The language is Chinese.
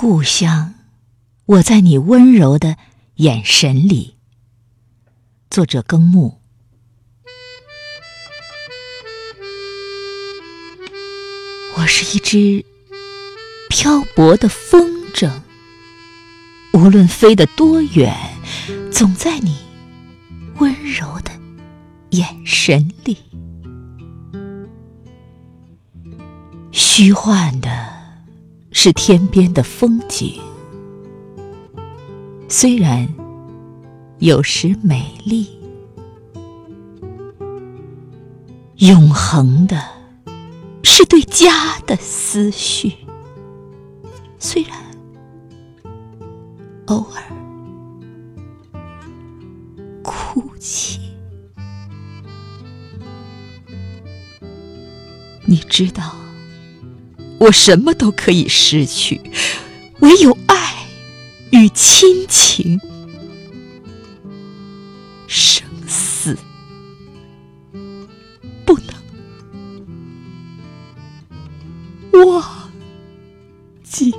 故乡，我在你温柔的眼神里。作者：耕木。我是一只漂泊的风筝，无论飞得多远，总在你温柔的眼神里。虚幻的是天边的风景，虽然有时美丽；永恒的是对家的思绪，虽然偶尔哭泣。你知道。我什么都可以失去，唯有爱与亲情，生死不能忘记。